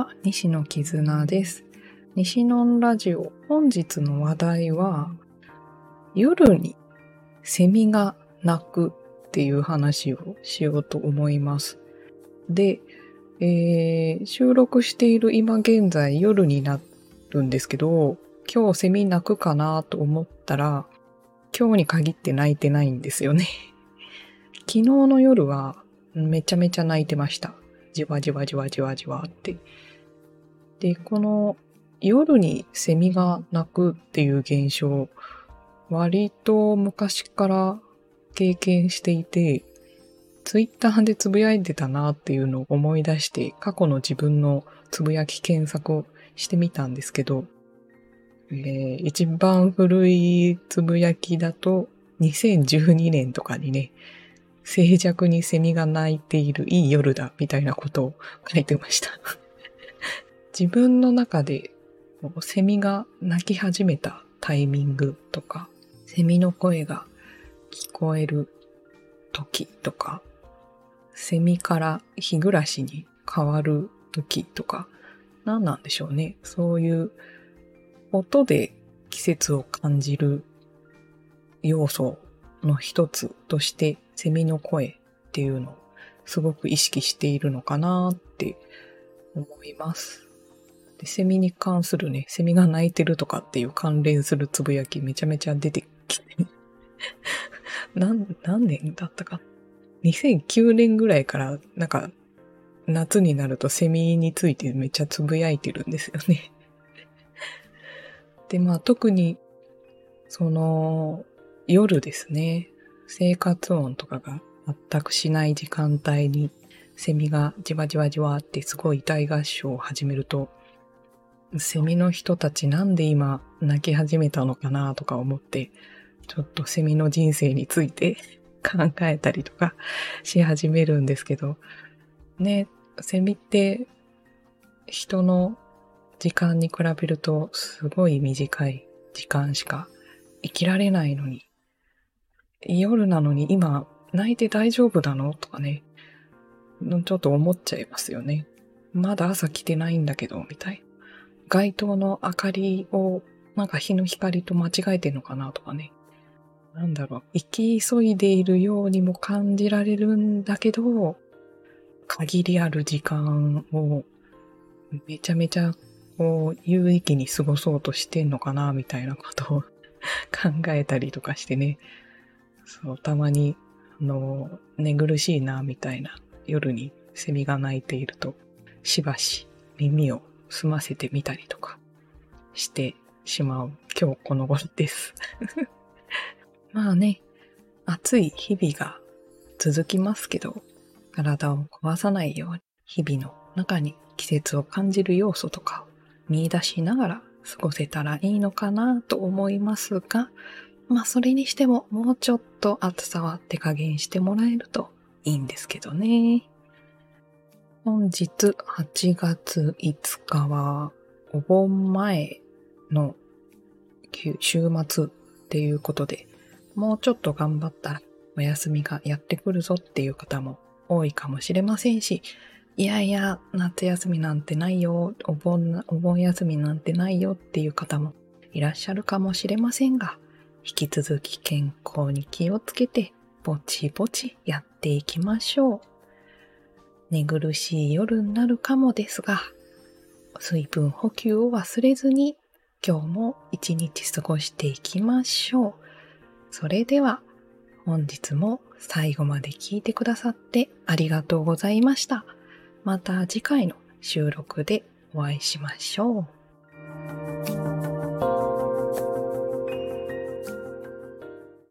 は、西野絆です。西野ラジオ、本日の話題は、夜にセミが鳴くっていう話をしようと思います。で、えー、収録している今現在夜になるんですけど、今日セミ鳴くかなと思ったら、今日に限って鳴いてないんですよね。昨日の夜はめちゃめちゃ鳴いてました。じわじわじわじわじわって。で、この夜にセミが鳴くっていう現象、割と昔から経験していて、ツイッターでつぶやいてたなっていうのを思い出して、過去の自分のつぶやき検索をしてみたんですけど、えー、一番古いつぶやきだと、2012年とかにね、静寂にセミが鳴いているいい夜だ、みたいなことを書いてました 自分の中で、セミが鳴き始めたタイミングとか、セミの声が聞こえる時とか、セミから日暮らしに変わる時とか、何なんでしょうね。そういう音で季節を感じる要素の一つとしてセミの声っていうのをすごく意識しているのかなって思います。でセミに関するね、セミが鳴いてるとかっていう関連するつぶやきめちゃめちゃ出てきて 何、何年だったか？2009年ぐらいからなんか夏になるとセミについてめっちゃつぶやいてるんですよねで、まあ特にその夜ですね。生活音とかが全くしない時間帯にセミがじわじわじわってすごい大合唱を始めると、セミの人たちなんで今泣き始めたのかなとか思って、ちょっとセミの人生について考えたりとかし始めるんですけど、ね、セミって人の時間に比べるとすごい短い時間しか生きられないのに、夜なのに今泣いて大丈夫なの？とかね、ちょっと思っちゃいますよね。まだ朝来てないんだけど、みたい。街灯の明かりをなんか日の光と間違えてんのかな？とかね。なんだろう、生き急いでいるようにも感じられるんだけど、限りある時間をめちゃめちゃこう有意義に過ごそうとしてんのかな？みたいなことを 考えたりとかしてね。そう、たまに、あの、寝苦しいなみたいな夜にセミが鳴いていると、しばし耳を澄ませてみたりとかしてしまう今日この頃です。まあね、暑い日々が続きますけど、体を壊さないように、日々の中に季節を感じる要素とかを見出しながら過ごせたらいいのかなと思いますが、まあそれにしてももうちょっと暑さは手加減してもらえるといいんですけどね。本日8月5日はお盆前の週末っていうことで、もうちょっと頑張ったらお休みがやってくるぞっていう方も多いかもしれませんし、いやいや、夏休みなんてないよ、お盆、お盆休みなんてないよっていう方もいらっしゃるかもしれませんが、引き続き健康に気をつけて、ぼちぼちやっていきましょう。寝苦しい夜になるかもですが、水分補給を忘れずに、今日も一日過ごしていきましょう。それでは、本日も最後まで聞いてくださってありがとうございました。また次回の収録でお会いしましょう。